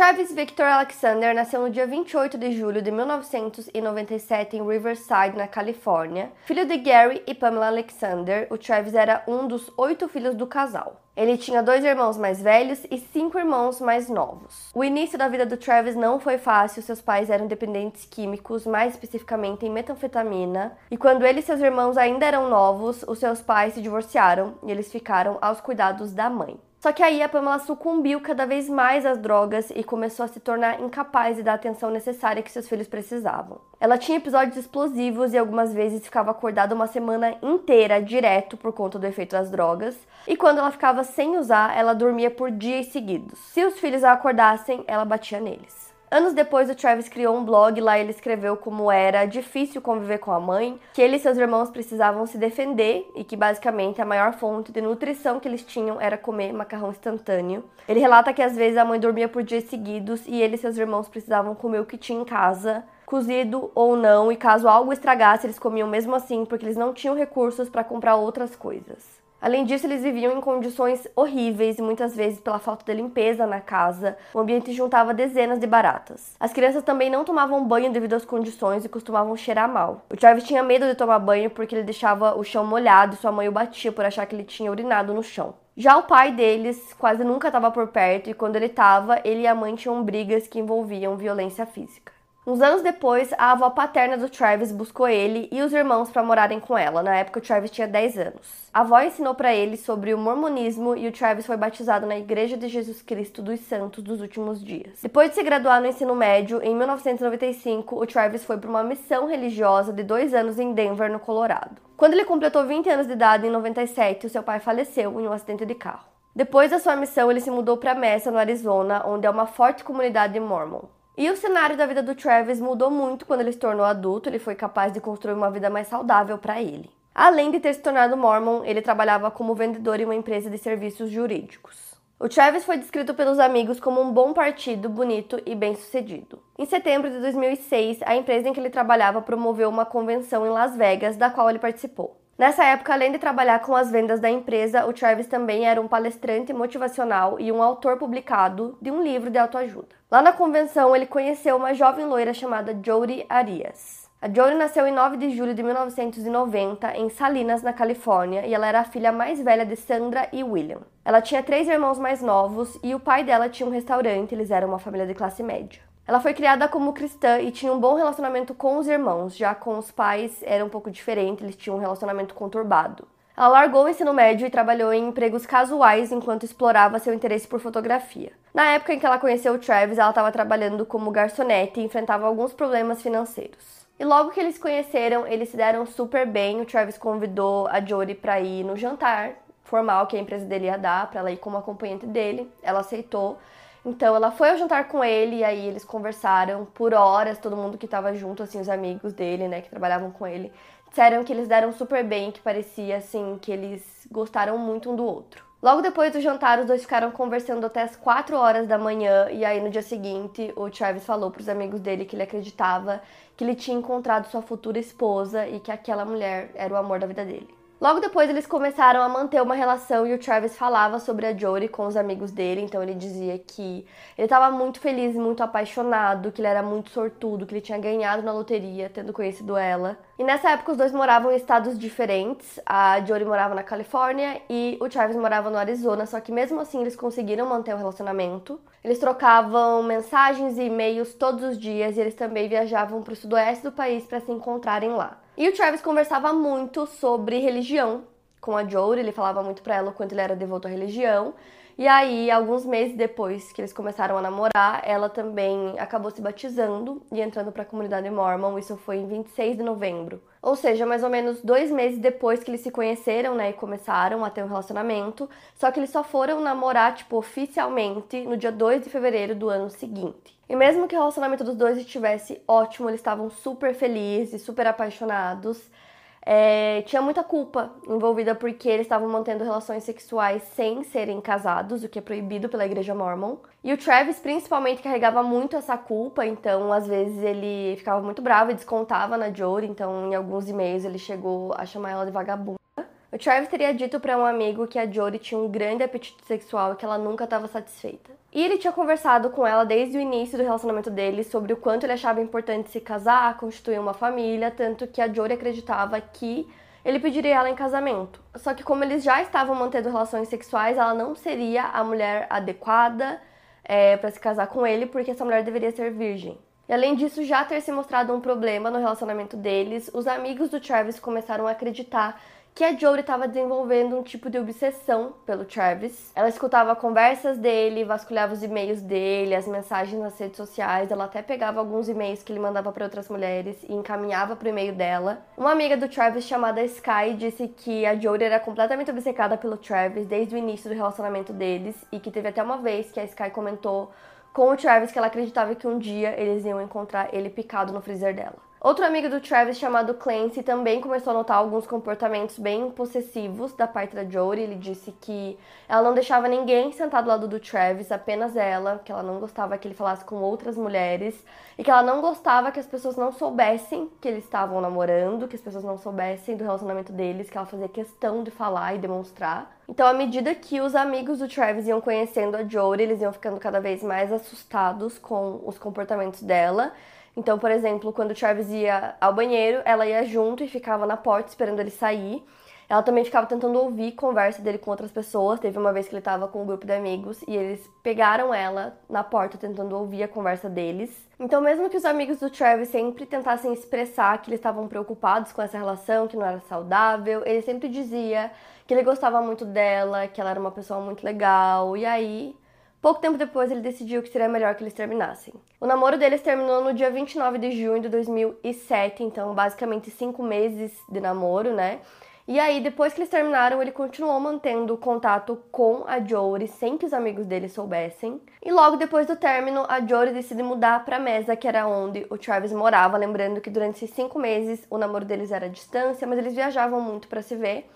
Travis Victor Alexander nasceu no dia 28 de julho de 1997 em Riverside, na Califórnia. Filho de Gary e Pamela Alexander, o Travis era um dos oito filhos do casal. Ele tinha dois irmãos mais velhos e cinco irmãos mais novos. O início da vida do Travis não foi fácil, seus pais eram dependentes químicos, mais especificamente em metanfetamina, e quando ele e seus irmãos ainda eram novos, os seus pais se divorciaram e eles ficaram aos cuidados da mãe. Só que aí a Pamela sucumbiu cada vez mais às drogas e começou a se tornar incapaz de dar a atenção necessária que seus filhos precisavam. Ela tinha episódios explosivos e algumas vezes ficava acordada uma semana inteira direto por conta do efeito das drogas. E quando ela ficava sem usar, ela dormia por dias seguidos. Se os filhos a acordassem, ela batia neles. Anos depois, o Travis criou um blog, lá ele escreveu como era difícil conviver com a mãe, que ele e seus irmãos precisavam se defender e que basicamente a maior fonte de nutrição que eles tinham era comer macarrão instantâneo. Ele relata que às vezes a mãe dormia por dias seguidos e ele e seus irmãos precisavam comer o que tinha em casa, cozido ou não, e caso algo estragasse, eles comiam mesmo assim porque eles não tinham recursos para comprar outras coisas. Além disso, eles viviam em condições horríveis e muitas vezes pela falta de limpeza na casa, o ambiente juntava dezenas de baratas. As crianças também não tomavam banho devido às condições e costumavam cheirar mal. O Travis tinha medo de tomar banho porque ele deixava o chão molhado e sua mãe o batia por achar que ele tinha urinado no chão. Já o pai deles quase nunca estava por perto e quando ele estava, ele e a mãe tinham brigas que envolviam violência física. Uns anos depois, a avó paterna do Travis buscou ele e os irmãos para morarem com ela. Na época, o Travis tinha 10 anos. A avó ensinou para ele sobre o mormonismo e o Travis foi batizado na Igreja de Jesus Cristo dos Santos dos Últimos Dias. Depois de se graduar no ensino médio, em 1995, o Travis foi para uma missão religiosa de dois anos em Denver, no Colorado. Quando ele completou 20 anos de idade, em 97, o seu pai faleceu em um acidente de carro. Depois da sua missão, ele se mudou para Mesa, no Arizona, onde há uma forte comunidade mormon. E o cenário da vida do Travis mudou muito quando ele se tornou adulto, ele foi capaz de construir uma vida mais saudável para ele. Além de ter se tornado mormon, ele trabalhava como vendedor em uma empresa de serviços jurídicos. O Travis foi descrito pelos amigos como um bom partido, bonito e bem-sucedido. Em setembro de 2006, a empresa em que ele trabalhava promoveu uma convenção em Las Vegas, da qual ele participou. Nessa época, além de trabalhar com as vendas da empresa, o Travis também era um palestrante motivacional e um autor publicado de um livro de autoajuda. Lá na convenção, ele conheceu uma jovem loira chamada Jody Arias. A Jody nasceu em 9 de julho de 1990 em Salinas, na Califórnia, e ela era a filha mais velha de Sandra e William. Ela tinha três irmãos mais novos e o pai dela tinha um restaurante, eles eram uma família de classe média. Ela foi criada como cristã e tinha um bom relacionamento com os irmãos, já com os pais era um pouco diferente, eles tinham um relacionamento conturbado. Ela largou o ensino médio e trabalhou em empregos casuais enquanto explorava seu interesse por fotografia. Na época em que ela conheceu o Travis, ela estava trabalhando como garçonete e enfrentava alguns problemas financeiros. E logo que eles se conheceram, eles se deram super bem. O Travis convidou a Jodie para ir no jantar formal que a empresa dele ia dar, para ela ir como acompanhante dele. Ela aceitou. Então ela foi ao jantar com ele e aí eles conversaram por horas, todo mundo que estava junto, assim, os amigos dele, né, que trabalhavam com ele, disseram que eles deram super bem, que parecia assim que eles gostaram muito um do outro. Logo depois do jantar, os dois ficaram conversando até as 4 horas da manhã e aí no dia seguinte, o Travis falou para os amigos dele que ele acreditava que ele tinha encontrado sua futura esposa e que aquela mulher era o amor da vida dele. Logo depois eles começaram a manter uma relação e o Travis falava sobre a Jodie com os amigos dele, então ele dizia que ele estava muito feliz, muito apaixonado, que ele era muito sortudo, que ele tinha ganhado na loteria tendo conhecido ela. E nessa época os dois moravam em estados diferentes. A Jodie morava na Califórnia e o Travis morava no Arizona, só que mesmo assim eles conseguiram manter o relacionamento. Eles trocavam mensagens e e-mails todos os dias e eles também viajavam para o sudoeste do país para se encontrarem lá. E o Travis conversava muito sobre religião com a Jory, ele falava muito pra ela o quanto ele era devoto à religião. E aí, alguns meses depois que eles começaram a namorar, ela também acabou se batizando e entrando para a comunidade mormon. Isso foi em 26 de novembro. Ou seja, mais ou menos dois meses depois que eles se conheceram, né, e começaram a ter um relacionamento. Só que eles só foram namorar, tipo, oficialmente no dia 2 de fevereiro do ano seguinte. E mesmo que o relacionamento dos dois estivesse ótimo, eles estavam super felizes, super apaixonados é, tinha muita culpa envolvida porque eles estavam mantendo relações sexuais sem serem casados, o que é proibido pela igreja mormon. E o Travis principalmente carregava muito essa culpa, então às vezes ele ficava muito bravo e descontava na Jodie, então em alguns e-mails ele chegou a chamar ela de vagabunda. O Travis teria dito para um amigo que a Jodie tinha um grande apetite sexual e que ela nunca estava satisfeita. E ele tinha conversado com ela desde o início do relacionamento deles sobre o quanto ele achava importante se casar, constituir uma família, tanto que a Jodie acreditava que ele pediria ela em casamento. Só que como eles já estavam mantendo relações sexuais, ela não seria a mulher adequada é, para se casar com ele, porque essa mulher deveria ser virgem. E além disso já ter se mostrado um problema no relacionamento deles, os amigos do Travis começaram a acreditar que a Jodie estava desenvolvendo um tipo de obsessão pelo Travis. Ela escutava conversas dele, vasculhava os e-mails dele, as mensagens nas redes sociais. Ela até pegava alguns e-mails que ele mandava para outras mulheres e encaminhava para o e-mail dela. Uma amiga do Travis chamada Sky disse que a Jodie era completamente obcecada pelo Travis desde o início do relacionamento deles e que teve até uma vez que a Sky comentou com o Travis que ela acreditava que um dia eles iam encontrar ele picado no freezer dela. Outro amigo do Travis chamado Clancy também começou a notar alguns comportamentos bem possessivos da parte da Jodie. Ele disse que ela não deixava ninguém sentado ao lado do Travis, apenas ela, que ela não gostava que ele falasse com outras mulheres e que ela não gostava que as pessoas não soubessem que eles estavam namorando, que as pessoas não soubessem do relacionamento deles, que ela fazia questão de falar e demonstrar. Então, à medida que os amigos do Travis iam conhecendo a Jodie, eles iam ficando cada vez mais assustados com os comportamentos dela então, por exemplo, quando o Travis ia ao banheiro, ela ia junto e ficava na porta esperando ele sair. Ela também ficava tentando ouvir conversa dele com outras pessoas. Teve uma vez que ele estava com um grupo de amigos e eles pegaram ela na porta tentando ouvir a conversa deles. Então, mesmo que os amigos do Travis sempre tentassem expressar que eles estavam preocupados com essa relação, que não era saudável, ele sempre dizia que ele gostava muito dela, que ela era uma pessoa muito legal. E aí, Pouco tempo depois, ele decidiu que seria melhor que eles terminassem. O namoro deles terminou no dia 29 de junho de 2007, então basicamente cinco meses de namoro, né? E aí, depois que eles terminaram, ele continuou mantendo contato com a Jory sem que os amigos dele soubessem. E logo depois do término, a Jory decide mudar para Mesa, que era onde o Travis morava. Lembrando que durante esses cinco meses o namoro deles era à distância, mas eles viajavam muito para se ver.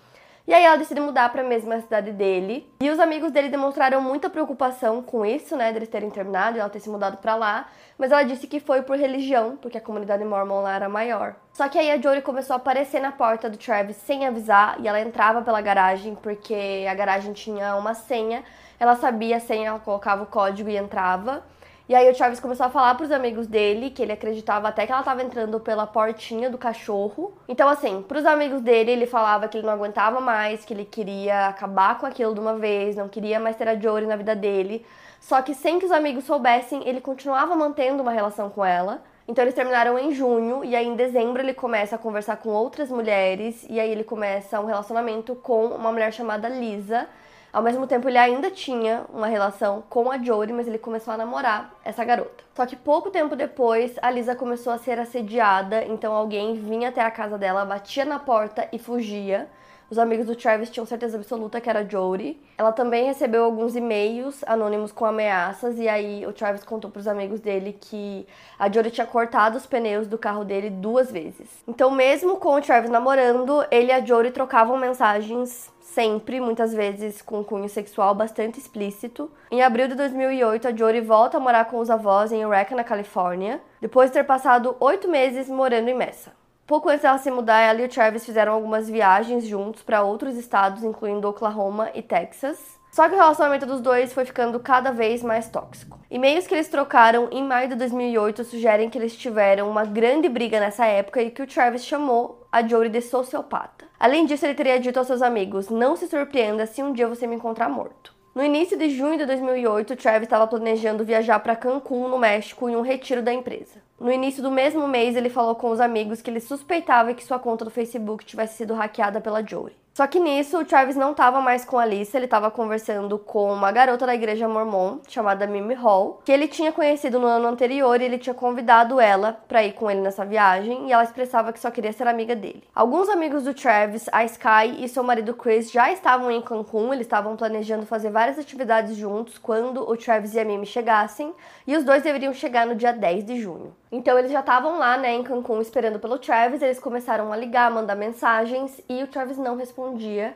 E aí ela decide mudar para a mesma cidade dele. E os amigos dele demonstraram muita preocupação com isso, né, deles terem terminado e ela ter se mudado para lá, mas ela disse que foi por religião, porque a comunidade mormon lá era maior. Só que aí a Jory começou a aparecer na porta do Travis sem avisar e ela entrava pela garagem porque a garagem tinha uma senha. Ela sabia a senha, ela colocava o código e entrava. E aí o Travis começou a falar pros amigos dele que ele acreditava até que ela tava entrando pela portinha do cachorro. Então, assim, pros amigos dele, ele falava que ele não aguentava mais, que ele queria acabar com aquilo de uma vez, não queria mais ter a Jory na vida dele. Só que sem que os amigos soubessem, ele continuava mantendo uma relação com ela. Então eles terminaram em junho e aí em dezembro ele começa a conversar com outras mulheres e aí ele começa um relacionamento com uma mulher chamada Lisa, ao mesmo tempo, ele ainda tinha uma relação com a Jodie, mas ele começou a namorar essa garota. Só que pouco tempo depois, a Lisa começou a ser assediada, então alguém vinha até a casa dela, batia na porta e fugia. Os amigos do Travis tinham certeza absoluta que era Jodie. Ela também recebeu alguns e-mails anônimos com ameaças e aí o Travis contou para os amigos dele que a Jodie tinha cortado os pneus do carro dele duas vezes. Então, mesmo com o Travis namorando, ele e a Jodie trocavam mensagens sempre, muitas vezes com cunho sexual bastante explícito. Em abril de 2008, a Jory volta a morar com os avós em Eureka, na Califórnia, depois de ter passado oito meses morando em Mesa. Pouco antes dela se mudar, ela e o Travis fizeram algumas viagens juntos para outros estados, incluindo Oklahoma e Texas. Só que o relacionamento dos dois foi ficando cada vez mais tóxico. E-mails que eles trocaram em maio de 2008 sugerem que eles tiveram uma grande briga nessa época e que o Travis chamou a Jory de sociopata. Além disso, ele teria dito aos seus amigos: Não se surpreenda se um dia você me encontrar morto. No início de junho de 2008, Travis estava planejando viajar para Cancún, no México, em um retiro da empresa. No início do mesmo mês, ele falou com os amigos que ele suspeitava que sua conta do Facebook tivesse sido hackeada pela Jory. Só que nisso, o Travis não estava mais com a Lisa, ele estava conversando com uma garota da igreja mormon, chamada Mimi Hall, que ele tinha conhecido no ano anterior e ele tinha convidado ela para ir com ele nessa viagem, e ela expressava que só queria ser amiga dele. Alguns amigos do Travis, a Sky e seu marido Chris já estavam em Cancún, eles estavam planejando fazer várias atividades juntos quando o Travis e a Mimi chegassem, e os dois deveriam chegar no dia 10 de junho. Então eles já estavam lá, né, em Cancún esperando pelo Travis, eles começaram a ligar, mandar mensagens e o Travis não respondia.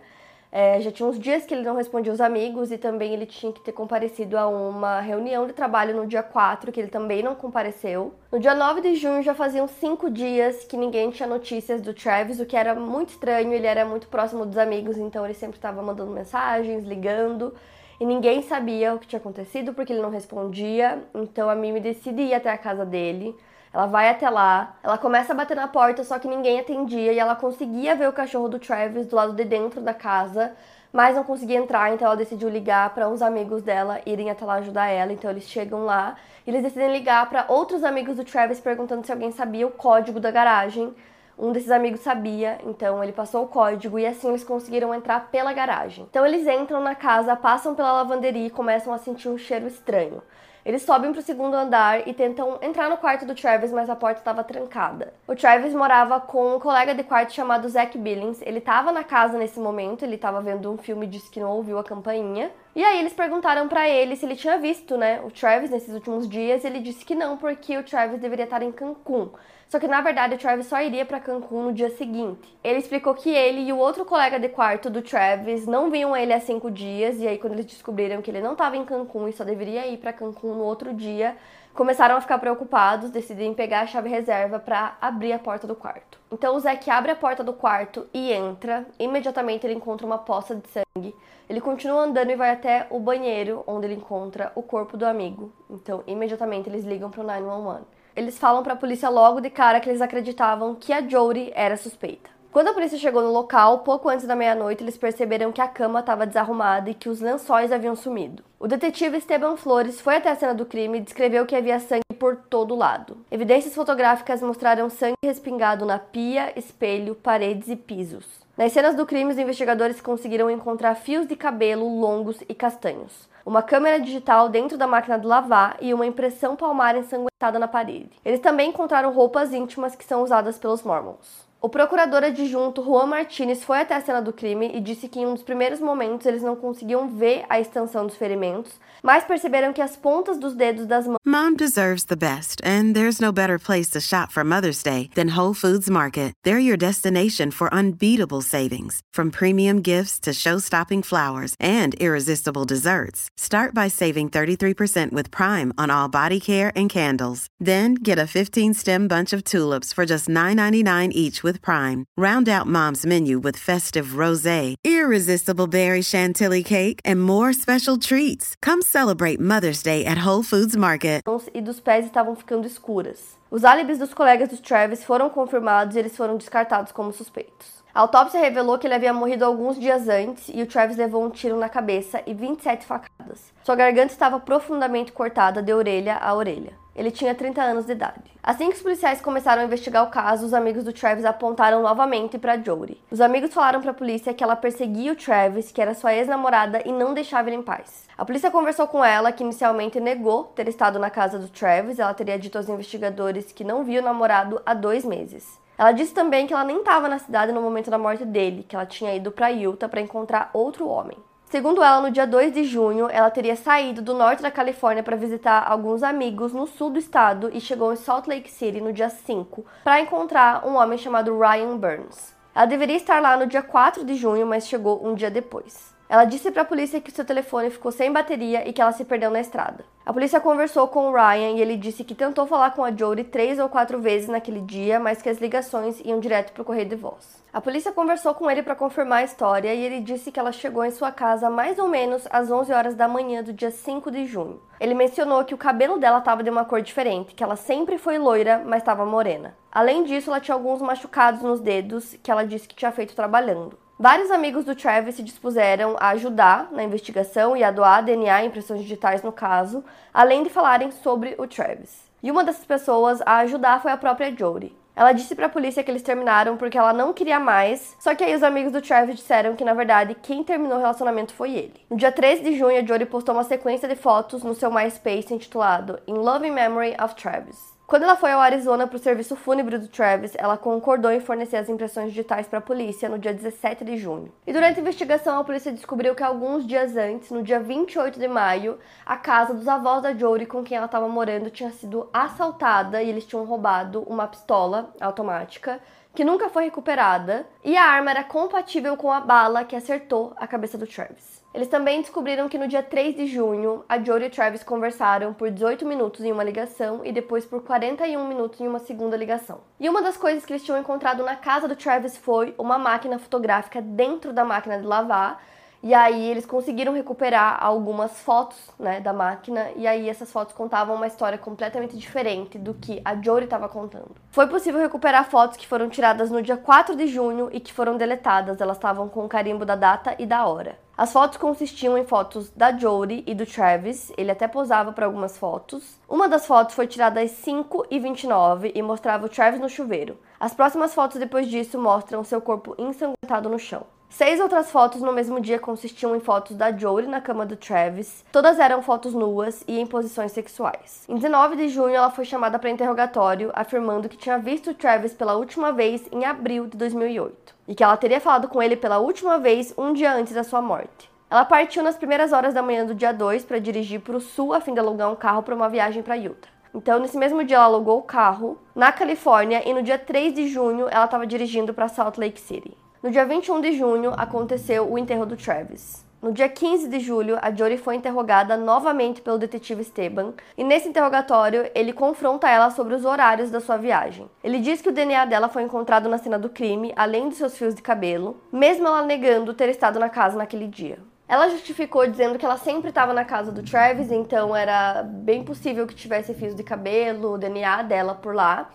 É, já tinha uns dias que ele não respondia os amigos e também ele tinha que ter comparecido a uma reunião de trabalho no dia 4, que ele também não compareceu. No dia 9 de junho já faziam cinco dias que ninguém tinha notícias do Travis, o que era muito estranho, ele era muito próximo dos amigos, então ele sempre estava mandando mensagens, ligando e ninguém sabia o que tinha acontecido porque ele não respondia. Então a Mimi decide ir até a casa dele. Ela vai até lá, ela começa a bater na porta, só que ninguém atendia e ela conseguia ver o cachorro do Travis do lado de dentro da casa, mas não conseguia entrar, então ela decidiu ligar para uns amigos dela irem até lá ajudar ela. Então eles chegam lá e eles decidem ligar para outros amigos do Travis perguntando se alguém sabia o código da garagem. Um desses amigos sabia, então ele passou o código e assim eles conseguiram entrar pela garagem. Então eles entram na casa, passam pela lavanderia e começam a sentir um cheiro estranho. Eles sobem para o segundo andar e tentam entrar no quarto do Travis, mas a porta estava trancada. O Travis morava com um colega de quarto chamado Zach Billings. Ele estava na casa nesse momento, ele estava vendo um filme e disse que não ouviu a campainha. E aí eles perguntaram para ele se ele tinha visto, né, o Travis nesses últimos dias. Ele disse que não, porque o Travis deveria estar em Cancún. Só que na verdade o Travis só iria para Cancún no dia seguinte. Ele explicou que ele e o outro colega de quarto do Travis não viam ele há cinco dias, e aí quando eles descobriram que ele não estava em Cancún e só deveria ir para Cancún no outro dia, começaram a ficar preocupados, decidem pegar a chave reserva para abrir a porta do quarto. Então o Zack abre a porta do quarto e entra. Imediatamente ele encontra uma poça de sangue. Ele continua andando e vai até o banheiro, onde ele encontra o corpo do amigo. Então, imediatamente eles ligam para o 911 eles falam para a polícia logo de cara que eles acreditavam que a Jodie era suspeita. Quando a polícia chegou no local, pouco antes da meia-noite, eles perceberam que a cama estava desarrumada e que os lençóis haviam sumido. O detetive Esteban Flores foi até a cena do crime e descreveu que havia sangue por todo lado. Evidências fotográficas mostraram sangue respingado na pia, espelho, paredes e pisos. Nas cenas do crime, os investigadores conseguiram encontrar fios de cabelo longos e castanhos uma câmera digital dentro da máquina de lavar e uma impressão palmar ensanguentada na parede. Eles também encontraram roupas íntimas que são usadas pelos Mormons. O procurador adjunto Juan Martinez foi até a cena do crime e disse que em um dos primeiros momentos eles não conseguiam ver a extensão dos ferimentos, mas perceberam que as pontas dos dedos das mãos. Mom deserves the best, and there's no better place to shop for Mother's Day than Whole Foods Market. They're your destination for unbeatable savings, from premium gifts to show-stopping flowers and irresistible desserts. Start by saving 33% with Prime on all body care and candles. Then get a 15-stem bunch of tulips for just $9.99 each with Prime. Round out mom's menu with festive rosé, irresistible berry chantilly cake, and more special treats. Come celebrate Mother's Day at Whole Foods Market. E dos pés estavam ficando escuras. Os álibis dos colegas do Travis foram confirmados e eles foram descartados como suspeitos. A autópsia revelou que ele havia morrido alguns dias antes e o Travis levou um tiro na cabeça e 27 facadas. Sua garganta estava profundamente cortada de orelha a orelha. Ele tinha 30 anos de idade. Assim que os policiais começaram a investigar o caso, os amigos do Travis apontaram novamente para Jodie. Os amigos falaram para a polícia que ela perseguia o Travis, que era sua ex-namorada, e não deixava ele em paz. A polícia conversou com ela, que inicialmente negou ter estado na casa do Travis. Ela teria dito aos investigadores que não viu o namorado há dois meses. Ela disse também que ela nem estava na cidade no momento da morte dele, que ela tinha ido para Utah para encontrar outro homem. Segundo ela, no dia 2 de junho, ela teria saído do norte da Califórnia para visitar alguns amigos no sul do estado e chegou em Salt Lake City no dia 5 para encontrar um homem chamado Ryan Burns. Ela deveria estar lá no dia 4 de junho, mas chegou um dia depois. Ela disse para a polícia que seu telefone ficou sem bateria e que ela se perdeu na estrada. A polícia conversou com o Ryan e ele disse que tentou falar com a Jodie três ou quatro vezes naquele dia, mas que as ligações iam direto para o correio de voz. A polícia conversou com ele para confirmar a história e ele disse que ela chegou em sua casa mais ou menos às 11 horas da manhã do dia 5 de junho. Ele mencionou que o cabelo dela estava de uma cor diferente, que ela sempre foi loira, mas estava morena. Além disso, ela tinha alguns machucados nos dedos que ela disse que tinha feito trabalhando. Vários amigos do Travis se dispuseram a ajudar na investigação e a doar DNA e impressões digitais no caso, além de falarem sobre o Travis. E uma dessas pessoas a ajudar foi a própria Jodie. Ela disse pra polícia que eles terminaram porque ela não queria mais, só que aí os amigos do Travis disseram que na verdade quem terminou o relacionamento foi ele. No dia 13 de junho, a Jory postou uma sequência de fotos no seu MySpace intitulado In Loving Memory of Travis. Quando ela foi ao Arizona para o serviço fúnebre do Travis, ela concordou em fornecer as impressões digitais para a polícia no dia 17 de junho. E durante a investigação, a polícia descobriu que alguns dias antes, no dia 28 de maio, a casa dos avós da Jory com quem ela estava morando tinha sido assaltada e eles tinham roubado uma pistola automática que nunca foi recuperada, e a arma era compatível com a bala que acertou a cabeça do Travis. Eles também descobriram que no dia 3 de junho, a Jodie e Travis conversaram por 18 minutos em uma ligação e depois por 41 minutos em uma segunda ligação. E uma das coisas que eles tinham encontrado na casa do Travis foi uma máquina fotográfica dentro da máquina de lavar, e aí eles conseguiram recuperar algumas fotos, né, da máquina, e aí essas fotos contavam uma história completamente diferente do que a Jory estava contando. Foi possível recuperar fotos que foram tiradas no dia 4 de junho e que foram deletadas, elas estavam com o carimbo da data e da hora. As fotos consistiam em fotos da Jodie e do Travis, ele até posava para algumas fotos. Uma das fotos foi tirada às 5h29 e mostrava o Travis no chuveiro. As próximas fotos depois disso mostram seu corpo ensanguentado no chão. Seis outras fotos no mesmo dia consistiam em fotos da Jory na cama do Travis. Todas eram fotos nuas e em posições sexuais. Em 19 de junho, ela foi chamada para interrogatório, afirmando que tinha visto o Travis pela última vez em abril de 2008 e que ela teria falado com ele pela última vez um dia antes da sua morte. Ela partiu nas primeiras horas da manhã do dia 2 para dirigir para o sul a fim de alugar um carro para uma viagem para Utah. Então, nesse mesmo dia, ela alugou o carro na Califórnia e no dia 3 de junho ela estava dirigindo para Salt Lake City. No dia 21 de junho, aconteceu o enterro do Travis. No dia 15 de julho, a Jory foi interrogada novamente pelo detetive Esteban, e nesse interrogatório ele confronta ela sobre os horários da sua viagem. Ele diz que o DNA dela foi encontrado na cena do crime, além de seus fios de cabelo, mesmo ela negando ter estado na casa naquele dia. Ela justificou dizendo que ela sempre estava na casa do Travis, então era bem possível que tivesse fios de cabelo, o DNA dela por lá.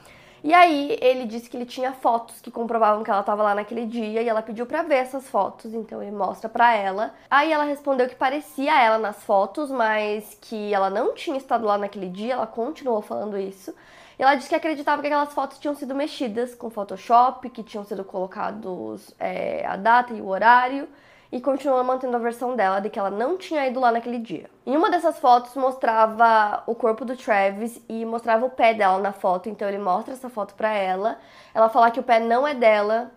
E aí ele disse que ele tinha fotos que comprovavam que ela estava lá naquele dia e ela pediu para ver essas fotos, então ele mostra para ela. Aí ela respondeu que parecia ela nas fotos, mas que ela não tinha estado lá naquele dia, ela continuou falando isso. E ela disse que acreditava que aquelas fotos tinham sido mexidas com Photoshop, que tinham sido colocados é, a data e o horário e continua mantendo a versão dela de que ela não tinha ido lá naquele dia. Em uma dessas fotos mostrava o corpo do Travis e mostrava o pé dela na foto, então ele mostra essa foto para ela. Ela fala que o pé não é dela,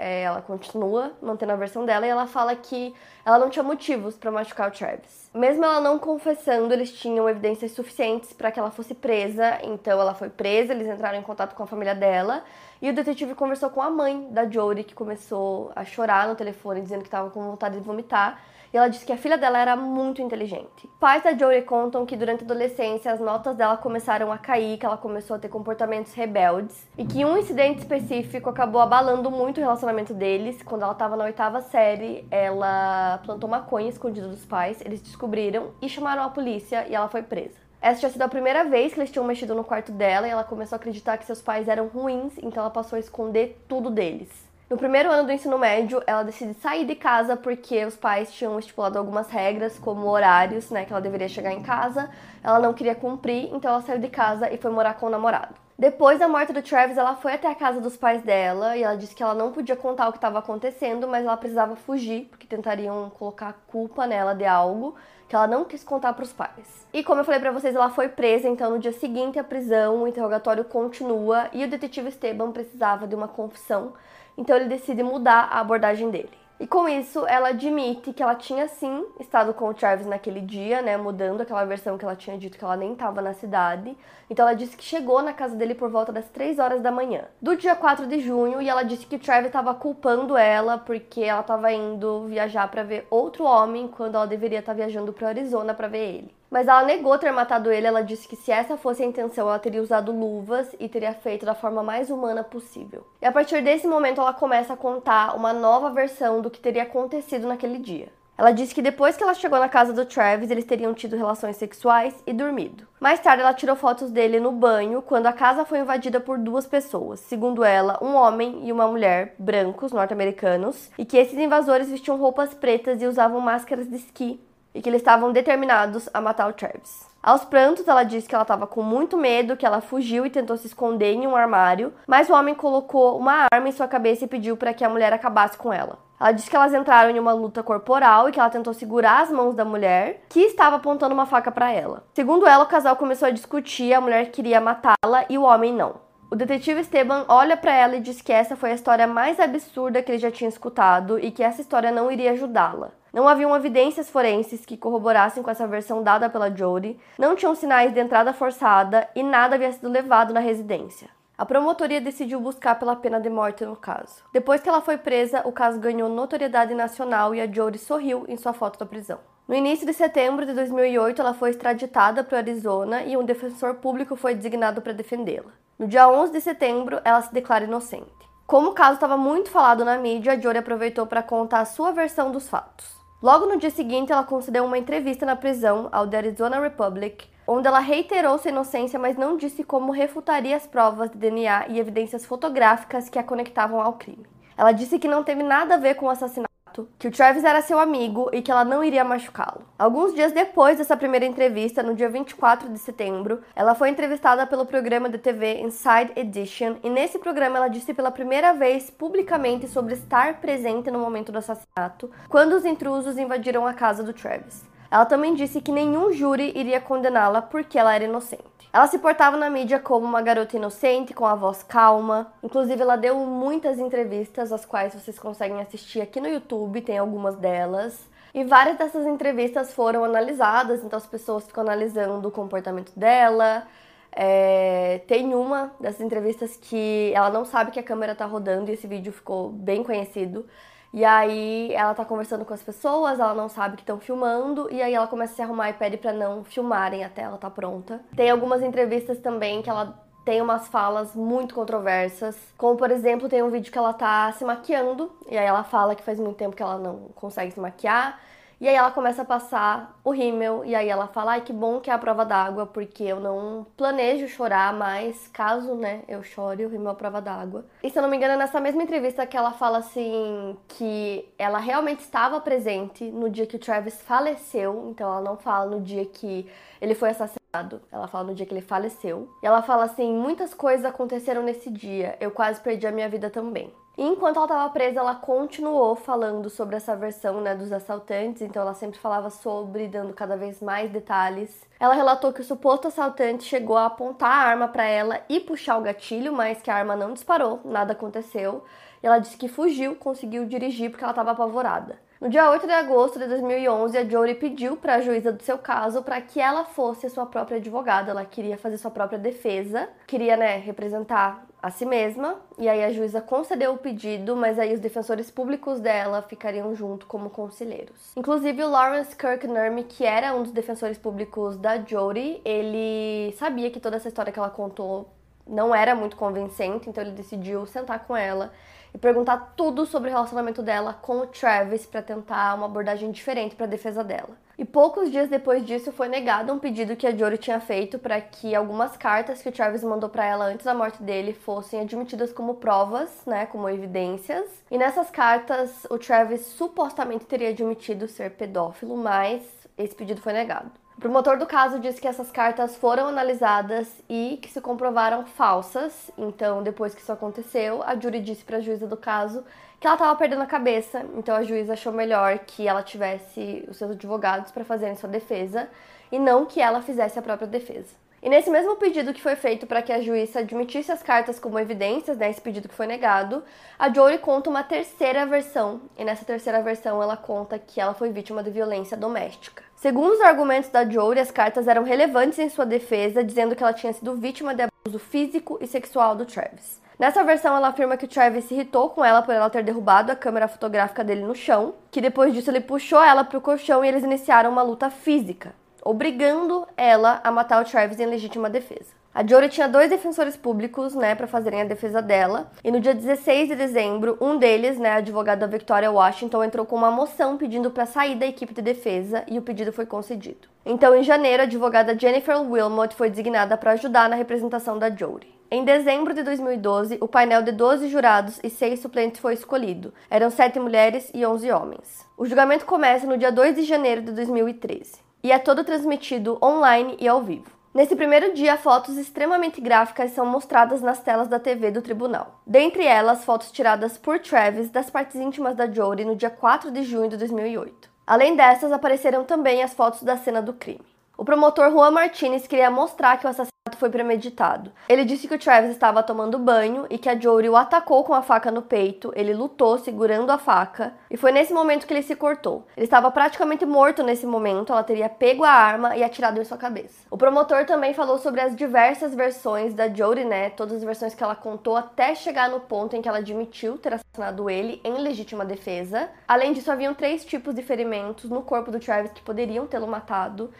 é, ela continua mantendo a versão dela e ela fala que ela não tinha motivos para machucar o Travis. Mesmo ela não confessando, eles tinham evidências suficientes para que ela fosse presa, então ela foi presa, eles entraram em contato com a família dela. E o detetive conversou com a mãe da Jodie, que começou a chorar no telefone dizendo que estava com vontade de vomitar e ela disse que a filha dela era muito inteligente. Pais da Jory contam que durante a adolescência as notas dela começaram a cair, que ela começou a ter comportamentos rebeldes e que um incidente específico acabou abalando muito o relacionamento deles. Quando ela estava na oitava série, ela plantou maconha escondida dos pais, eles descobriram e chamaram a polícia e ela foi presa. Essa tinha sido a primeira vez que eles tinham mexido no quarto dela e ela começou a acreditar que seus pais eram ruins, então ela passou a esconder tudo deles. No primeiro ano do ensino médio, ela decide sair de casa porque os pais tinham estipulado algumas regras, como horários, né, que ela deveria chegar em casa. Ela não queria cumprir, então ela saiu de casa e foi morar com o namorado. Depois da morte do Travis, ela foi até a casa dos pais dela e ela disse que ela não podia contar o que estava acontecendo, mas ela precisava fugir porque tentariam colocar culpa nela de algo que ela não quis contar para os pais. E como eu falei para vocês, ela foi presa, então no dia seguinte à prisão, o interrogatório continua e o detetive Esteban precisava de uma confissão então ele decide mudar a abordagem dele. E com isso, ela admite que ela tinha sim estado com o Travis naquele dia, né, mudando aquela versão que ela tinha dito que ela nem estava na cidade. Então ela disse que chegou na casa dele por volta das 3 horas da manhã, do dia 4 de junho, e ela disse que o Travis estava culpando ela porque ela estava indo viajar para ver outro homem quando ela deveria estar tá viajando para Arizona para ver ele. Mas ela negou ter matado ele, ela disse que se essa fosse a intenção, ela teria usado luvas e teria feito da forma mais humana possível. E a partir desse momento, ela começa a contar uma nova versão do que teria acontecido naquele dia. Ela disse que depois que ela chegou na casa do Travis, eles teriam tido relações sexuais e dormido. Mais tarde, ela tirou fotos dele no banho quando a casa foi invadida por duas pessoas, segundo ela, um homem e uma mulher, brancos, norte-americanos, e que esses invasores vestiam roupas pretas e usavam máscaras de esqui e que eles estavam determinados a matar o Travis. Aos prantos, ela disse que ela estava com muito medo, que ela fugiu e tentou se esconder em um armário, mas o homem colocou uma arma em sua cabeça e pediu para que a mulher acabasse com ela. Ela disse que elas entraram em uma luta corporal e que ela tentou segurar as mãos da mulher, que estava apontando uma faca para ela. Segundo ela, o casal começou a discutir, a mulher queria matá-la e o homem não. O detetive Esteban olha para ela e diz que essa foi a história mais absurda que ele já tinha escutado e que essa história não iria ajudá-la. Não haviam evidências forenses que corroborassem com essa versão dada pela Jodie, não tinham sinais de entrada forçada e nada havia sido levado na residência. A promotoria decidiu buscar pela pena de morte no caso. Depois que ela foi presa, o caso ganhou notoriedade nacional e a Jodie sorriu em sua foto da prisão. No início de setembro de 2008, ela foi extraditada para o Arizona e um defensor público foi designado para defendê-la. No dia 11 de setembro, ela se declara inocente. Como o caso estava muito falado na mídia, a Jodie aproveitou para contar a sua versão dos fatos. Logo no dia seguinte, ela concedeu uma entrevista na prisão ao The Arizona Republic, onde ela reiterou sua inocência, mas não disse como refutaria as provas de DNA e evidências fotográficas que a conectavam ao crime. Ela disse que não teve nada a ver com o assassinato que o Travis era seu amigo e que ela não iria machucá-lo. Alguns dias depois dessa primeira entrevista, no dia 24 de setembro, ela foi entrevistada pelo programa de TV Inside Edition e nesse programa ela disse pela primeira vez publicamente sobre estar presente no momento do assassinato, quando os intrusos invadiram a casa do Travis. Ela também disse que nenhum júri iria condená-la porque ela era inocente. Ela se portava na mídia como uma garota inocente, com a voz calma. Inclusive, ela deu muitas entrevistas, as quais vocês conseguem assistir aqui no YouTube, tem algumas delas. E várias dessas entrevistas foram analisadas, então as pessoas ficam analisando o comportamento dela. É, tem uma dessas entrevistas que ela não sabe que a câmera tá rodando e esse vídeo ficou bem conhecido. E aí ela tá conversando com as pessoas, ela não sabe que estão filmando, e aí ela começa a se arrumar e pede pra não filmarem até ela tá pronta. Tem algumas entrevistas também que ela tem umas falas muito controversas. Como, por exemplo, tem um vídeo que ela tá se maquiando, e aí ela fala que faz muito tempo que ela não consegue se maquiar. E aí ela começa a passar o rímel e aí ela fala: "Ai, que bom que é a prova d'água, porque eu não planejo chorar, mas caso, né, eu chore, o rímel é a prova d'água". E se eu não me engano, é nessa mesma entrevista que ela fala assim que ela realmente estava presente no dia que o Travis faleceu, então ela não fala no dia que ele foi assassinado. Ela fala no dia que ele faleceu. E ela fala assim: "Muitas coisas aconteceram nesse dia. Eu quase perdi a minha vida também". Enquanto ela estava presa, ela continuou falando sobre essa versão né, dos assaltantes, então ela sempre falava sobre, dando cada vez mais detalhes. Ela relatou que o suposto assaltante chegou a apontar a arma para ela e puxar o gatilho, mas que a arma não disparou, nada aconteceu. E ela disse que fugiu, conseguiu dirigir porque ela estava apavorada. No dia 8 de agosto de 2011, a Jory pediu para a juíza do seu caso para que ela fosse a sua própria advogada. Ela queria fazer sua própria defesa, queria, né, representar a si mesma, e aí a juíza concedeu o pedido, mas aí os defensores públicos dela ficariam junto como conselheiros. Inclusive o Lawrence Kirknerm, que era um dos defensores públicos da Jodie, ele sabia que toda essa história que ela contou não era muito convincente, então ele decidiu sentar com ela e perguntar tudo sobre o relacionamento dela com o Travis para tentar uma abordagem diferente para a defesa dela. E poucos dias depois disso foi negado um pedido que a Jory tinha feito para que algumas cartas que o Travis mandou para ela antes da morte dele fossem admitidas como provas, né, como evidências. E nessas cartas o Travis supostamente teria admitido ser pedófilo, mas esse pedido foi negado. O promotor do caso disse que essas cartas foram analisadas e que se comprovaram falsas. Então, depois que isso aconteceu, a Jury disse para a juíza do caso que ela estava perdendo a cabeça. Então, a juíza achou melhor que ela tivesse os seus advogados para fazerem sua defesa e não que ela fizesse a própria defesa. E nesse mesmo pedido que foi feito para que a juíza admitisse as cartas como evidências, né, esse pedido que foi negado, a Jory conta uma terceira versão. E nessa terceira versão ela conta que ela foi vítima de violência doméstica. Segundo os argumentos da Jory, as cartas eram relevantes em sua defesa, dizendo que ela tinha sido vítima de abuso físico e sexual do Travis. Nessa versão, ela afirma que o Travis se irritou com ela por ela ter derrubado a câmera fotográfica dele no chão, que depois disso ele puxou ela para o colchão e eles iniciaram uma luta física obrigando ela a matar o Travis em legítima defesa. A Jory tinha dois defensores públicos, né, para fazerem a defesa dela. E no dia 16 de dezembro, um deles, né, a advogada Victoria Washington, entrou com uma moção pedindo para sair da equipe de defesa e o pedido foi concedido. Então, em janeiro, a advogada Jennifer Wilmot foi designada para ajudar na representação da Jory. Em dezembro de 2012, o painel de 12 jurados e 6 suplentes foi escolhido. Eram 7 mulheres e 11 homens. O julgamento começa no dia 2 de janeiro de 2013 e é todo transmitido online e ao vivo. Nesse primeiro dia, fotos extremamente gráficas são mostradas nas telas da TV do tribunal. Dentre elas, fotos tiradas por Travis das partes íntimas da Jodie no dia 4 de junho de 2008. Além dessas, apareceram também as fotos da cena do crime. O promotor Juan Martinez queria mostrar que o assassinato foi premeditado. Ele disse que o Travis estava tomando banho e que a Jory o atacou com a faca no peito. Ele lutou segurando a faca e foi nesse momento que ele se cortou. Ele estava praticamente morto nesse momento. Ela teria pego a arma e atirado em sua cabeça. O promotor também falou sobre as diversas versões da Jory, né? Todas as versões que ela contou até chegar no ponto em que ela admitiu ter assassinado ele em legítima defesa. Além disso, haviam três tipos de ferimentos no corpo do Travis que poderiam tê-lo matado.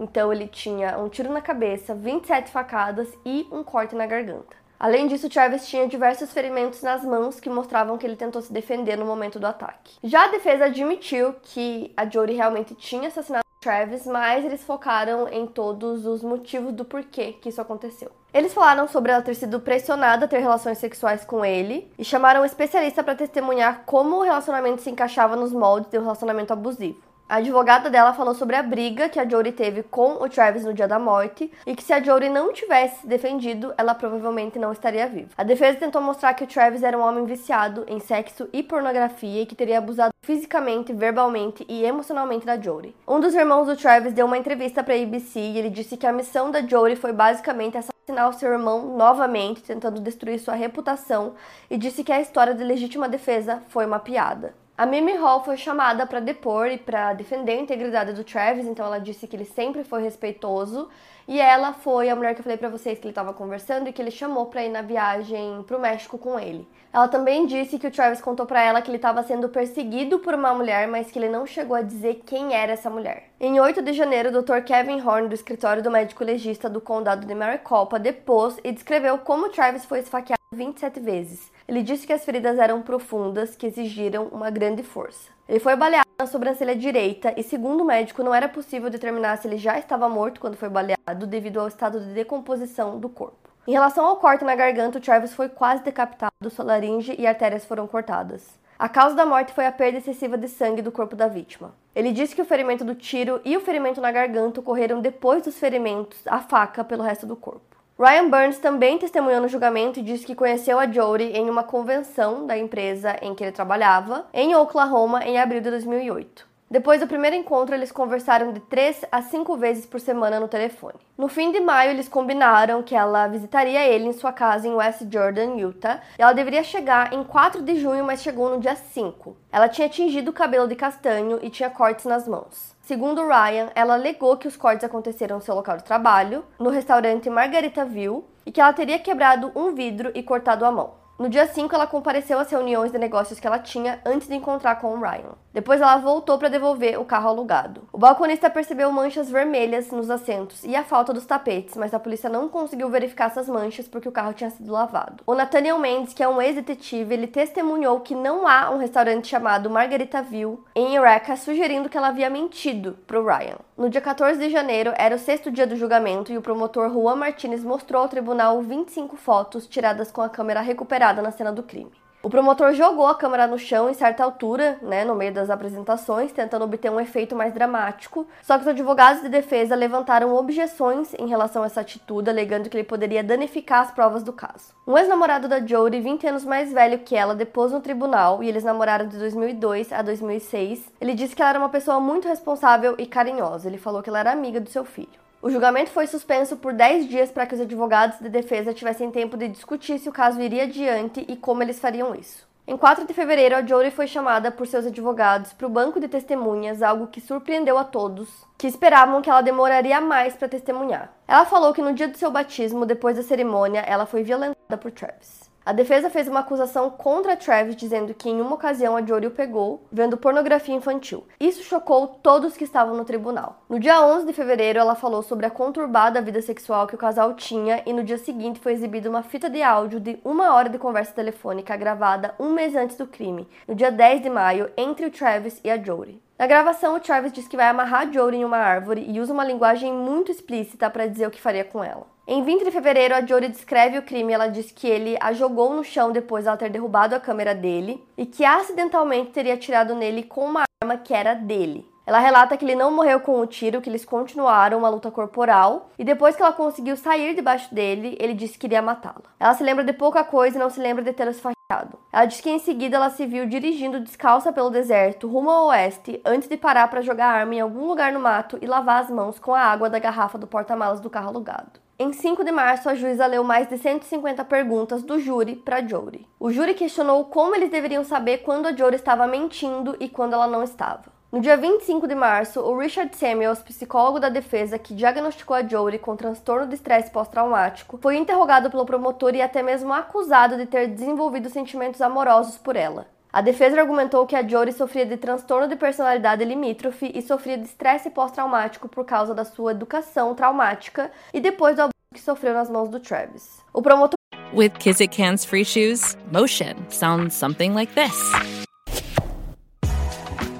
Então ele tinha um tiro na cabeça, 27 facadas e um corte na garganta. Além disso, Travis tinha diversos ferimentos nas mãos que mostravam que ele tentou se defender no momento do ataque. Já a defesa admitiu que a Jodie realmente tinha assassinado Travis, mas eles focaram em todos os motivos do porquê que isso aconteceu. Eles falaram sobre ela ter sido pressionada a ter relações sexuais com ele e chamaram um especialista para testemunhar como o relacionamento se encaixava nos moldes de um relacionamento abusivo. A advogada dela falou sobre a briga que a Jodie teve com o Travis no dia da morte e que se a Jodie não tivesse defendido, ela provavelmente não estaria viva. A defesa tentou mostrar que o Travis era um homem viciado em sexo e pornografia e que teria abusado fisicamente, verbalmente e emocionalmente da Jodie. Um dos irmãos do Travis deu uma entrevista para a ABC e ele disse que a missão da Jodie foi basicamente assassinar o seu irmão novamente, tentando destruir sua reputação, e disse que a história de legítima defesa foi uma piada. A Mimi Hall foi chamada para depor e para defender a integridade do Travis, então ela disse que ele sempre foi respeitoso. E ela foi a mulher que eu falei para vocês que ele estava conversando e que ele chamou para ir na viagem para o México com ele. Ela também disse que o Travis contou para ela que ele estava sendo perseguido por uma mulher, mas que ele não chegou a dizer quem era essa mulher. Em 8 de janeiro, o Dr. Kevin Horn, do escritório do médico legista do condado de Maricopa, depôs e descreveu como o Travis foi esfaqueado 27 vezes. Ele disse que as feridas eram profundas, que exigiram uma grande força. Ele foi baleado na sobrancelha direita e, segundo o médico, não era possível determinar se ele já estava morto quando foi baleado devido ao estado de decomposição do corpo. Em relação ao corte na garganta, o Travis foi quase decapitado, sua laringe e artérias foram cortadas. A causa da morte foi a perda excessiva de sangue do corpo da vítima. Ele disse que o ferimento do tiro e o ferimento na garganta ocorreram depois dos ferimentos à faca pelo resto do corpo. Ryan Burns também testemunhou no julgamento e disse que conheceu a Jodie em uma convenção da empresa em que ele trabalhava, em Oklahoma, em abril de 2008. Depois do primeiro encontro, eles conversaram de três a cinco vezes por semana no telefone. No fim de maio, eles combinaram que ela visitaria ele em sua casa em West Jordan, Utah, ela deveria chegar em 4 de junho, mas chegou no dia 5. Ela tinha tingido o cabelo de castanho e tinha cortes nas mãos. Segundo Ryan, ela alegou que os cortes aconteceram no seu local de trabalho, no restaurante Margaritaville, e que ela teria quebrado um vidro e cortado a mão. No dia 5, ela compareceu às reuniões de negócios que ela tinha antes de encontrar com o Ryan. Depois, ela voltou para devolver o carro alugado. O balconista percebeu manchas vermelhas nos assentos e a falta dos tapetes, mas a polícia não conseguiu verificar essas manchas porque o carro tinha sido lavado. O Nathaniel Mendes, que é um ex-detetive, ele testemunhou que não há um restaurante chamado Margaritaville em Eureka, sugerindo que ela havia mentido para o Ryan. No dia 14 de janeiro, era o sexto dia do julgamento e o promotor Juan Martinez mostrou ao tribunal 25 fotos tiradas com a câmera recuperada na cena do crime. O promotor jogou a câmera no chão em certa altura, né, no meio das apresentações, tentando obter um efeito mais dramático. Só que os advogados de defesa levantaram objeções em relação a essa atitude, alegando que ele poderia danificar as provas do caso. Um ex-namorado da Jodie, 20 anos mais velho que ela, depôs no tribunal e eles namoraram de 2002 a 2006. Ele disse que ela era uma pessoa muito responsável e carinhosa. Ele falou que ela era amiga do seu filho. O julgamento foi suspenso por 10 dias para que os advogados de defesa tivessem tempo de discutir se o caso iria adiante e como eles fariam isso. Em 4 de fevereiro, a Jory foi chamada por seus advogados para o banco de testemunhas, algo que surpreendeu a todos, que esperavam que ela demoraria mais para testemunhar. Ela falou que no dia do seu batismo, depois da cerimônia, ela foi violentada por Travis. A defesa fez uma acusação contra Travis, dizendo que em uma ocasião a Jory o pegou vendo pornografia infantil. Isso chocou todos que estavam no tribunal. No dia 11 de fevereiro, ela falou sobre a conturbada vida sexual que o casal tinha e no dia seguinte foi exibida uma fita de áudio de uma hora de conversa telefônica gravada um mês antes do crime, no dia 10 de maio, entre o Travis e a Jory. Na gravação, o Travis diz que vai amarrar Jodie em uma árvore e usa uma linguagem muito explícita para dizer o que faria com ela. Em 20 de fevereiro, a Jodie descreve o crime. Ela diz que ele a jogou no chão depois de ela ter derrubado a câmera dele e que acidentalmente teria atirado nele com uma arma que era dele. Ela relata que ele não morreu com o tiro, que eles continuaram uma luta corporal, e depois que ela conseguiu sair debaixo dele, ele disse que iria matá-la. Ela se lembra de pouca coisa e não se lembra de tê-lo esfaqueado. Ela diz que em seguida ela se viu dirigindo descalça pelo deserto rumo ao oeste, antes de parar para jogar a arma em algum lugar no mato e lavar as mãos com a água da garrafa do porta-malas do carro alugado. Em 5 de março, a juíza leu mais de 150 perguntas do júri para Jory. O júri questionou como eles deveriam saber quando a Jory estava mentindo e quando ela não estava. No dia 25 de março, o Richard Samuels, psicólogo da defesa que diagnosticou a Jodie com transtorno de estresse pós-traumático, foi interrogado pelo promotor e até mesmo acusado de ter desenvolvido sentimentos amorosos por ela. A defesa argumentou que a Jodie sofria de transtorno de personalidade limítrofe e sofria de estresse pós-traumático por causa da sua educação traumática e depois do abuso que sofreu nas mãos do Travis. O promotor With Kizik hands free shoes, motion sounds something like this.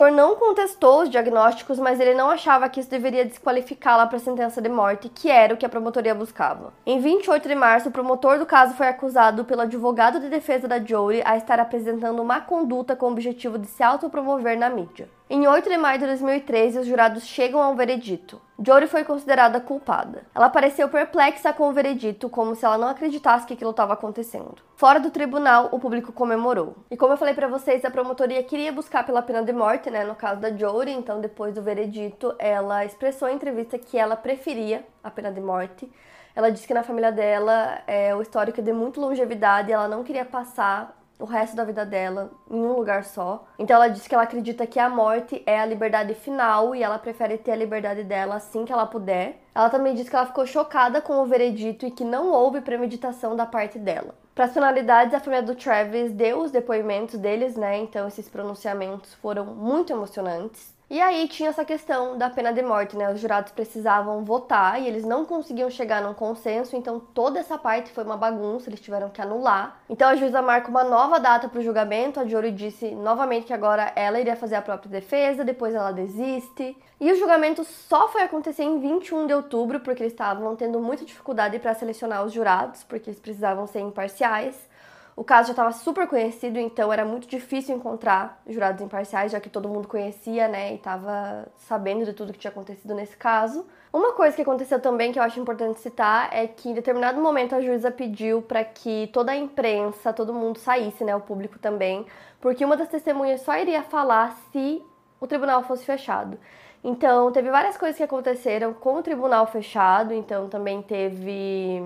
Por não contestou os diagnósticos, mas ele não achava que isso deveria desqualificá-la para sentença de morte, que era o que a promotoria buscava. Em 28 de março, o promotor do caso foi acusado pelo advogado de defesa da Jory a estar apresentando má conduta com o objetivo de se autopromover na mídia. Em 8 de maio de 2013, os jurados chegam a um veredito. Jory foi considerada culpada. Ela pareceu perplexa com o veredito, como se ela não acreditasse que aquilo estava acontecendo. Fora do tribunal, o público comemorou. E como eu falei para vocês, a promotoria queria buscar pela pena de morte, né, no caso da Jory, então depois do veredito, ela expressou em entrevista que ela preferia a pena de morte. Ela disse que na família dela é, o histórico é de muito longevidade e ela não queria passar o resto da vida dela em um lugar só. Então ela diz que ela acredita que a morte é a liberdade final e ela prefere ter a liberdade dela assim que ela puder. Ela também diz que ela ficou chocada com o veredito e que não houve premeditação da parte dela. Para as finalidades, a família do Travis deu os depoimentos deles, né? Então esses pronunciamentos foram muito emocionantes. E aí tinha essa questão da pena de morte, né? Os jurados precisavam votar e eles não conseguiam chegar num consenso, então toda essa parte foi uma bagunça, eles tiveram que anular. Então a juíza marca uma nova data para o julgamento, a Jory disse novamente que agora ela iria fazer a própria defesa, depois ela desiste. E o julgamento só foi acontecer em 21 de outubro, porque eles estavam tendo muita dificuldade para selecionar os jurados, porque eles precisavam ser imparciais. O caso já estava super conhecido, então era muito difícil encontrar jurados imparciais, já que todo mundo conhecia, né, e estava sabendo de tudo que tinha acontecido nesse caso. Uma coisa que aconteceu também que eu acho importante citar é que em determinado momento a juíza pediu para que toda a imprensa, todo mundo saísse, né, o público também, porque uma das testemunhas só iria falar se o tribunal fosse fechado. Então, teve várias coisas que aconteceram com o tribunal fechado, então também teve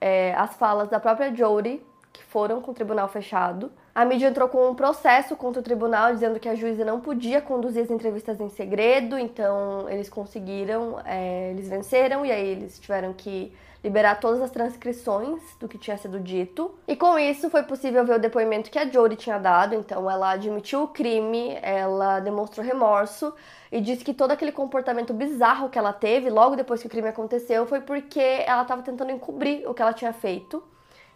é, as falas da própria Jodie que foram com o tribunal fechado. A mídia entrou com um processo contra o tribunal dizendo que a juíza não podia conduzir as entrevistas em segredo, então eles conseguiram, é, eles venceram e aí eles tiveram que liberar todas as transcrições do que tinha sido dito. E com isso foi possível ver o depoimento que a Jodie tinha dado, então ela admitiu o crime, ela demonstrou remorso e disse que todo aquele comportamento bizarro que ela teve logo depois que o crime aconteceu foi porque ela estava tentando encobrir o que ela tinha feito.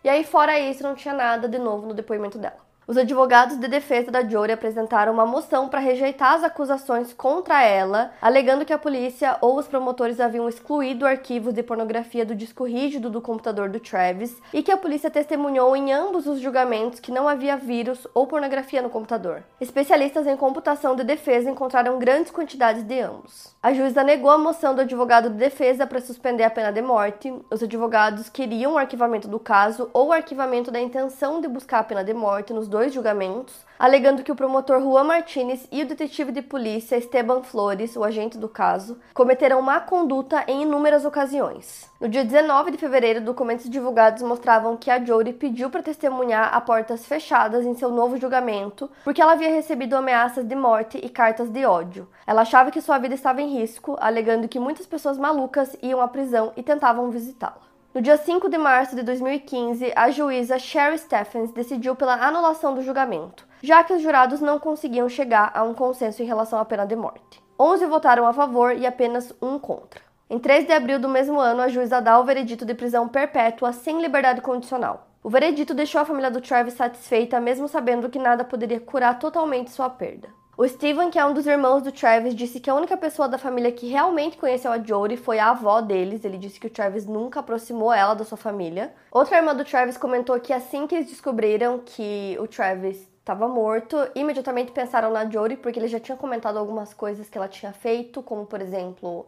E aí, fora isso, não tinha nada de novo no depoimento dela. Os advogados de defesa da Jory apresentaram uma moção para rejeitar as acusações contra ela, alegando que a polícia ou os promotores haviam excluído arquivos de pornografia do disco rígido do computador do Travis e que a polícia testemunhou em ambos os julgamentos que não havia vírus ou pornografia no computador. Especialistas em computação de defesa encontraram grandes quantidades de ambos. A juíza negou a moção do advogado de defesa para suspender a pena de morte. Os advogados queriam o arquivamento do caso ou o arquivamento da intenção de buscar a pena de morte nos dois julgamentos, alegando que o promotor Juan Martinez e o detetive de polícia Esteban Flores, o agente do caso, cometeram má conduta em inúmeras ocasiões. No dia 19 de fevereiro, documentos divulgados mostravam que a Jodie pediu para testemunhar a portas fechadas em seu novo julgamento, porque ela havia recebido ameaças de morte e cartas de ódio. Ela achava que sua vida estava em risco, alegando que muitas pessoas malucas iam à prisão e tentavam visitá-la. No dia 5 de março de 2015, a juíza Sherry Stephens decidiu pela anulação do julgamento, já que os jurados não conseguiam chegar a um consenso em relação à pena de morte. 11 votaram a favor e apenas um contra. Em 3 de abril do mesmo ano, a juíza dá o veredito de prisão perpétua sem liberdade condicional. O veredito deixou a família do Travis satisfeita, mesmo sabendo que nada poderia curar totalmente sua perda. O Steven, que é um dos irmãos do Travis, disse que a única pessoa da família que realmente conheceu a Jodie foi a avó deles. Ele disse que o Travis nunca aproximou ela da sua família. Outra irmã do Travis comentou que assim que eles descobriram que o Travis estava morto, imediatamente pensaram na Jodie porque ele já tinha comentado algumas coisas que ela tinha feito, como por exemplo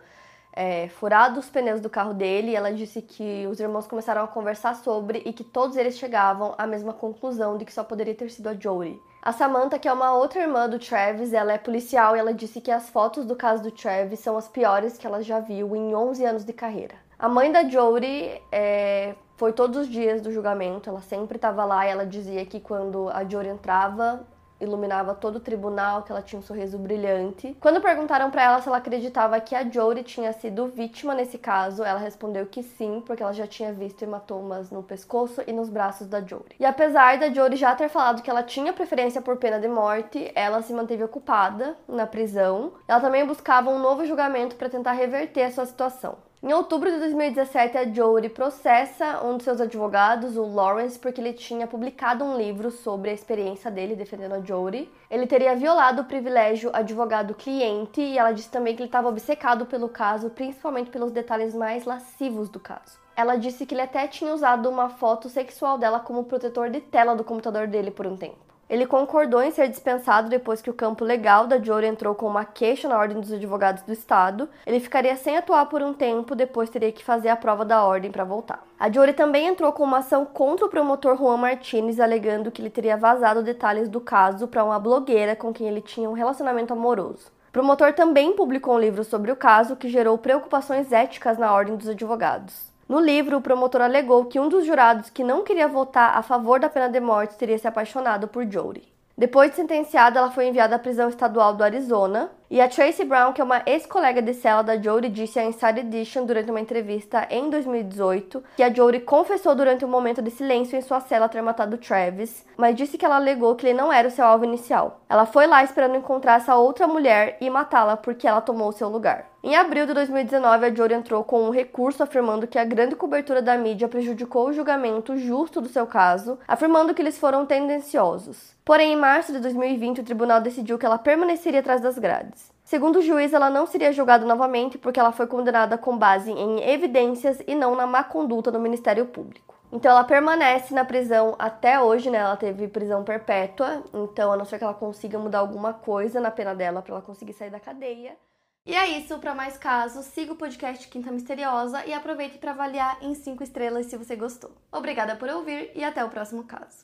é, furado os pneus do carro dele. E ela disse que os irmãos começaram a conversar sobre e que todos eles chegavam à mesma conclusão de que só poderia ter sido a Jodie. A Samantha, que é uma outra irmã do Travis, ela é policial e ela disse que as fotos do caso do Travis são as piores que ela já viu em 11 anos de carreira. A mãe da Jodie é, foi todos os dias do julgamento, ela sempre estava lá e ela dizia que quando a Jodie entrava, iluminava todo o tribunal, que ela tinha um sorriso brilhante. Quando perguntaram para ela se ela acreditava que a Jodie tinha sido vítima nesse caso, ela respondeu que sim, porque ela já tinha visto hematomas no pescoço e nos braços da Jodie. E apesar da Jodie já ter falado que ela tinha preferência por pena de morte, ela se manteve ocupada na prisão. Ela também buscava um novo julgamento para tentar reverter a sua situação. Em outubro de 2017, a Jodie processa um dos seus advogados, o Lawrence, porque ele tinha publicado um livro sobre a experiência dele defendendo a Jodie. Ele teria violado o privilégio advogado-cliente e ela disse também que ele estava obcecado pelo caso, principalmente pelos detalhes mais lascivos do caso. Ela disse que ele até tinha usado uma foto sexual dela como protetor de tela do computador dele por um tempo. Ele concordou em ser dispensado depois que o campo legal da Jory entrou com uma queixa na Ordem dos Advogados do Estado. Ele ficaria sem atuar por um tempo, depois teria que fazer a prova da ordem para voltar. A Jory também entrou com uma ação contra o promotor Juan Martinez, alegando que ele teria vazado detalhes do caso para uma blogueira com quem ele tinha um relacionamento amoroso. O promotor também publicou um livro sobre o caso que gerou preocupações éticas na Ordem dos Advogados. No livro, o promotor alegou que um dos jurados que não queria votar a favor da pena de morte teria se apaixonado por Jodie. Depois de sentenciada, ela foi enviada à prisão estadual do Arizona. E a Tracy Brown, que é uma ex-colega de cela da Jodie, disse à Inside Edition durante uma entrevista em 2018 que a Jodie confessou durante um momento de silêncio em sua cela ter matado Travis, mas disse que ela alegou que ele não era o seu alvo inicial. Ela foi lá esperando encontrar essa outra mulher e matá-la porque ela tomou seu lugar. Em abril de 2019, a Jory entrou com um recurso afirmando que a grande cobertura da mídia prejudicou o julgamento justo do seu caso, afirmando que eles foram tendenciosos. Porém, em março de 2020, o tribunal decidiu que ela permaneceria atrás das grades. Segundo o juiz, ela não seria julgada novamente porque ela foi condenada com base em evidências e não na má conduta do Ministério Público. Então ela permanece na prisão até hoje, né? Ela teve prisão perpétua, então a não ser que ela consiga mudar alguma coisa na pena dela para ela conseguir sair da cadeia. E é isso, para mais casos, siga o podcast Quinta Misteriosa e aproveite para avaliar em 5 estrelas se você gostou. Obrigada por ouvir e até o próximo caso.